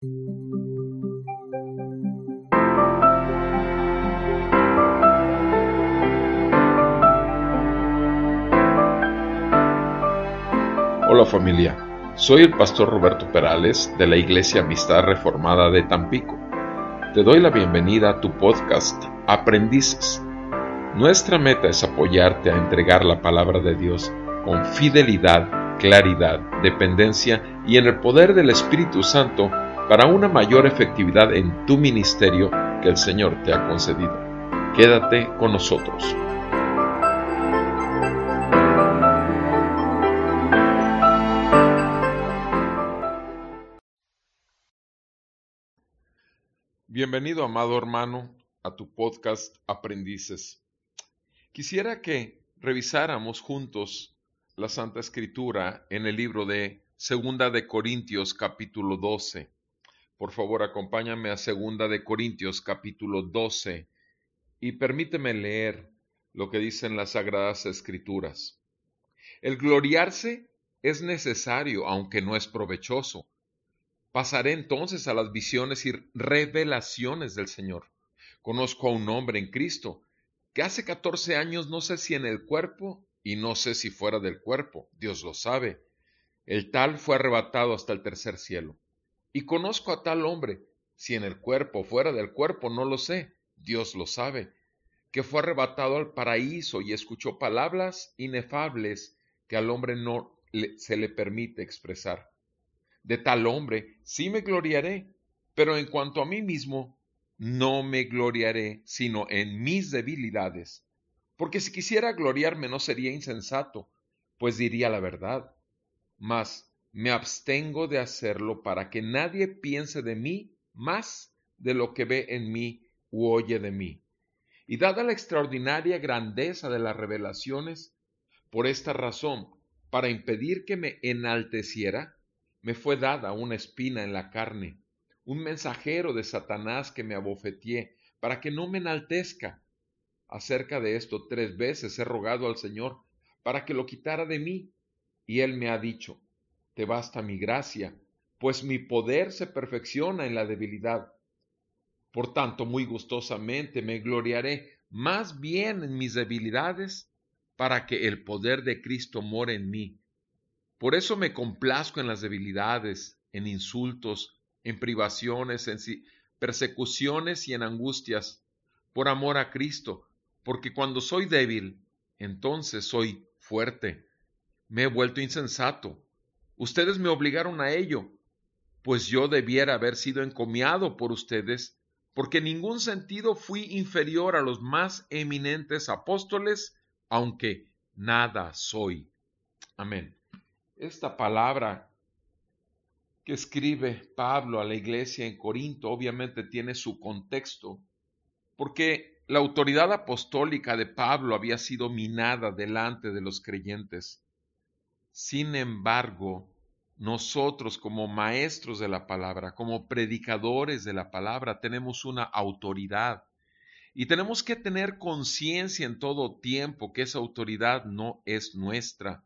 Hola familia, soy el pastor Roberto Perales de la Iglesia Amistad Reformada de Tampico. Te doy la bienvenida a tu podcast Aprendices. Nuestra meta es apoyarte a entregar la palabra de Dios con fidelidad, claridad, dependencia y en el poder del Espíritu Santo para una mayor efectividad en tu ministerio que el Señor te ha concedido. Quédate con nosotros. Bienvenido, amado hermano, a tu podcast Aprendices. Quisiera que revisáramos juntos la Santa Escritura en el libro de Segunda de Corintios capítulo 12. Por favor, acompáñame a Segunda de Corintios capítulo 12 y permíteme leer lo que dicen las Sagradas Escrituras. El gloriarse es necesario, aunque no es provechoso Pasaré entonces a las visiones y revelaciones del Señor. Conozco a un hombre en Cristo que hace catorce años no sé si en el cuerpo y no sé si fuera del cuerpo, Dios lo sabe. El tal fue arrebatado hasta el tercer cielo. Y conozco a tal hombre, si en el cuerpo o fuera del cuerpo, no lo sé, Dios lo sabe, que fue arrebatado al paraíso y escuchó palabras inefables que al hombre no se le permite expresar de tal hombre sí me gloriaré, pero en cuanto a mí mismo, no me gloriaré, sino en mis debilidades. Porque si quisiera gloriarme no sería insensato, pues diría la verdad. Mas me abstengo de hacerlo para que nadie piense de mí más de lo que ve en mí u oye de mí. Y dada la extraordinaria grandeza de las revelaciones, por esta razón, para impedir que me enalteciera, me fue dada una espina en la carne, un mensajero de Satanás que me abofeteé, para que no me enaltezca. Acerca de esto tres veces he rogado al Señor para que lo quitara de mí, y él me ha dicho, te basta mi gracia, pues mi poder se perfecciona en la debilidad. Por tanto, muy gustosamente me gloriaré más bien en mis debilidades, para que el poder de Cristo more en mí. Por eso me complazco en las debilidades, en insultos, en privaciones, en persecuciones y en angustias, por amor a Cristo, porque cuando soy débil, entonces soy fuerte. Me he vuelto insensato. Ustedes me obligaron a ello, pues yo debiera haber sido encomiado por ustedes, porque en ningún sentido fui inferior a los más eminentes apóstoles, aunque nada soy. Amén esta palabra que escribe Pablo a la iglesia en Corinto obviamente tiene su contexto, porque la autoridad apostólica de Pablo había sido minada delante de los creyentes. Sin embargo, nosotros como maestros de la palabra, como predicadores de la palabra, tenemos una autoridad. Y tenemos que tener conciencia en todo tiempo que esa autoridad no es nuestra,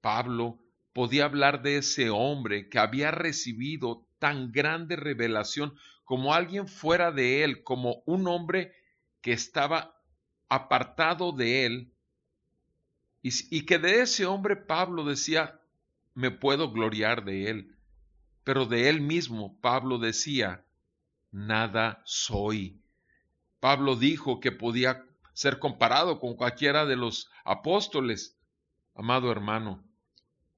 Pablo podía hablar de ese hombre que había recibido tan grande revelación como alguien fuera de él, como un hombre que estaba apartado de él, y, que de ese hombre Pablo decía, me puedo gloriar de él, pero de él mismo Pablo decía, nada soy. Pablo dijo que podía ser comparado con cualquiera de los apóstoles. Amado hermano,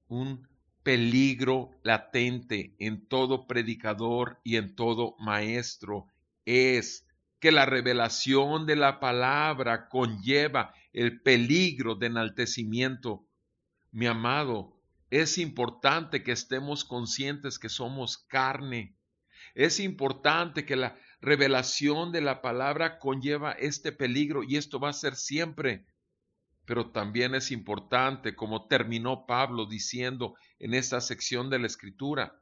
un peligro latente en todo predicador y en todo maestro es que la revelación de la palabra conlleva el peligro de enaltecimiento. Mi amado, es importante que estemos conscientes que somos carne. Es importante que la revelación de la palabra conlleva este peligro y esto va a ser siempre pero también es importante, como terminó Pablo diciendo en esta sección de la Escritura,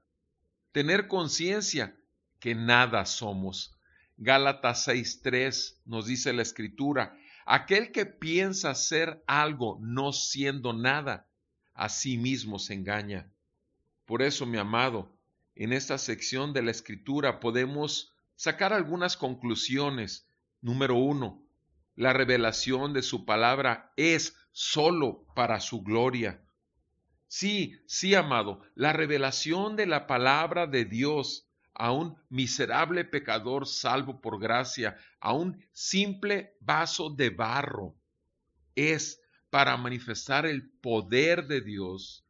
tener conciencia que nada somos. Gálatas 6.3 nos dice la Escritura, aquel que piensa ser algo no siendo nada, a sí mismo se engaña. Por eso, mi amado, en esta sección de la escritura podemos sacar algunas conclusiones. Número uno, la revelación de su palabra es solo para su gloria. Sí, sí, amado, la revelación de la palabra de Dios a un miserable pecador salvo por gracia, a un simple vaso de barro, es para manifestar el poder de Dios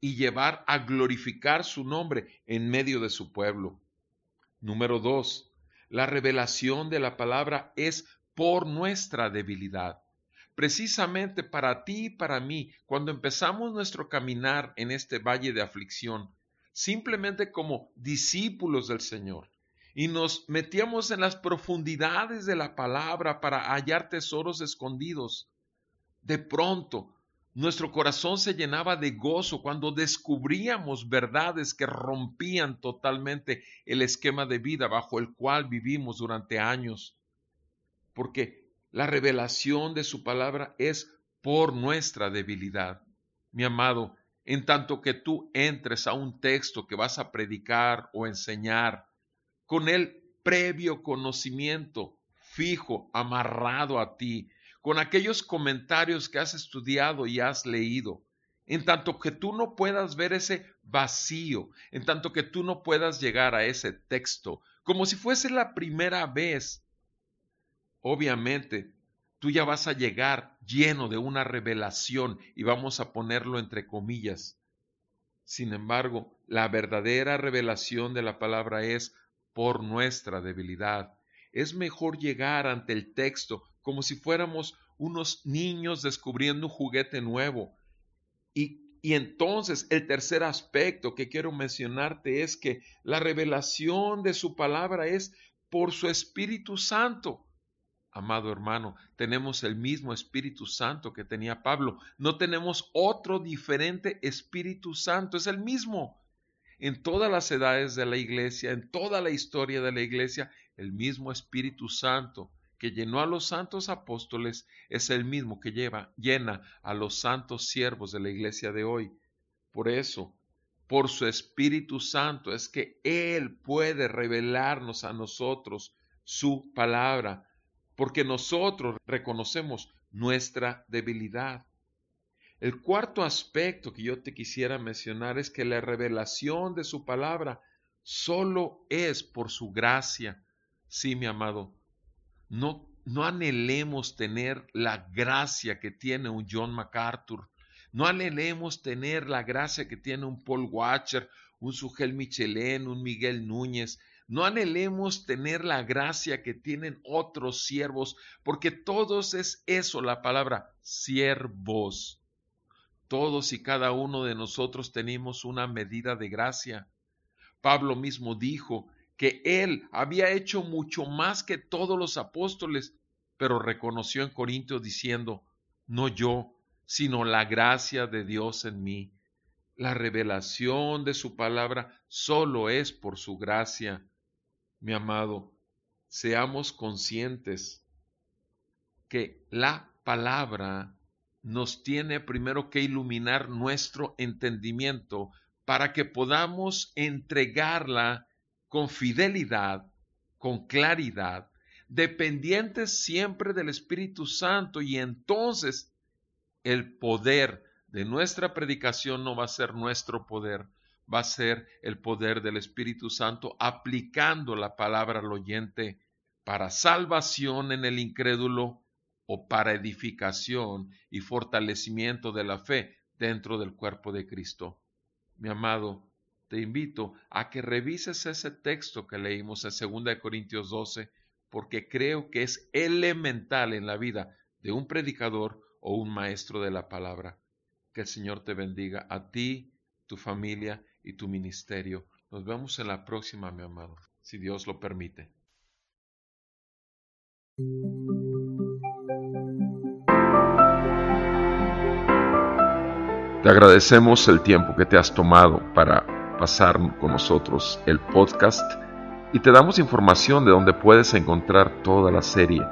y llevar a glorificar su nombre en medio de su pueblo. Número dos, la revelación de la palabra es por nuestra debilidad. Precisamente para ti y para mí, cuando empezamos nuestro caminar en este valle de aflicción, simplemente como discípulos del Señor, y nos metíamos en las profundidades de la palabra para hallar tesoros escondidos, de pronto nuestro corazón se llenaba de gozo cuando descubríamos verdades que rompían totalmente el esquema de vida bajo el cual vivimos durante años. Porque la revelación de su palabra es por nuestra debilidad. Mi amado, en tanto que tú entres a un texto que vas a predicar o enseñar, con el previo conocimiento fijo, amarrado a ti, con aquellos comentarios que has estudiado y has leído, en tanto que tú no puedas ver ese vacío, en tanto que tú no puedas llegar a ese texto, como si fuese la primera vez obviamente tú ya vas a llegar lleno de una revelación y vamos a ponerlo entre comillas. Sin embargo, la verdadera revelación de la palabra es por nuestra debilidad. Es mejor llegar ante el texto como si fuéramos unos niños descubriendo un juguete nuevo. Y, y entonces el tercer aspecto que quiero mencionarte es que la revelación de su palabra es por su Espíritu Santo amado hermano, tenemos el mismo Espíritu Santo que tenía Pablo. No tenemos otro diferente Espíritu Santo, es el mismo. En todas las edades de la iglesia, en toda la historia de la iglesia, el mismo Espíritu Santo que llenó a los santos apóstoles es el mismo que lleva, llena a los santos siervos de la iglesia de hoy. Por eso, por su Espíritu Santo es que Él puede revelarnos a nosotros su palabra, porque nosotros reconocemos nuestra debilidad. El cuarto aspecto que yo te quisiera mencionar es que la revelación de su palabra solo es por su gracia. Sí, mi amado, no, no anhelemos tener la gracia que tiene un John MacArthur, no anhelemos tener la gracia que tiene un Paul Watcher, un Sugel Michelén, un Miguel Núñez, no anhelemos tener la gracia que tienen otros siervos, porque todos es eso la palabra, siervos. Todos y cada uno de nosotros tenemos una medida de gracia. Pablo mismo dijo que él había hecho mucho más que todos los apóstoles, pero reconoció en Corintios diciendo, no yo, sino la gracia de Dios en mí. La revelación de su palabra solo es por su gracia mi amado, seamos conscientes que la palabra nos tiene primero que iluminar nuestro entendimiento para que podamos entregarla con fidelidad, con claridad, dependientes siempre del Espíritu Santo y entonces el poder de nuestra predicación no va a ser nuestro poder, va a ser el poder del Espíritu Santo aplicando la palabra al oyente para salvación en el incrédulo o para edificación y fortalecimiento de la fe dentro del cuerpo de Cristo. Mi amado, te invito a que revises ese texto que leímos en 2 Corintios 12, porque creo que es elemental en la vida de un predicador o un maestro de la palabra. Que el Señor te bendiga a ti, tu familia y tu ministerio. Nos vemos en la próxima, mi amado, si Dios lo permite. Te agradecemos el tiempo que te has tomado para pasar con nosotros el podcast y te damos información de donde puedes encontrar toda la serie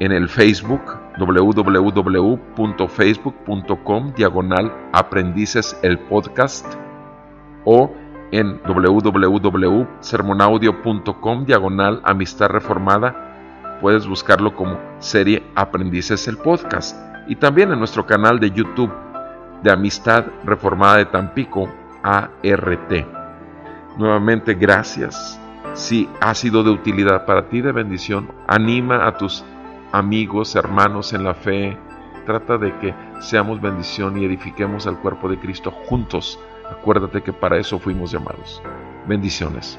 en el Facebook www.facebook.com diagonal aprendices el podcast o en www.sermonaudio.com diagonal amistad reformada. Puedes buscarlo como serie Aprendices el podcast y también en nuestro canal de YouTube de Amistad Reformada de Tampico, ART. Nuevamente, gracias. Si ha sido de utilidad para ti, de bendición, anima a tus amigos, hermanos en la fe. Trata de que seamos bendición y edifiquemos al cuerpo de Cristo juntos. Acuérdate que para eso fuimos llamados. Bendiciones.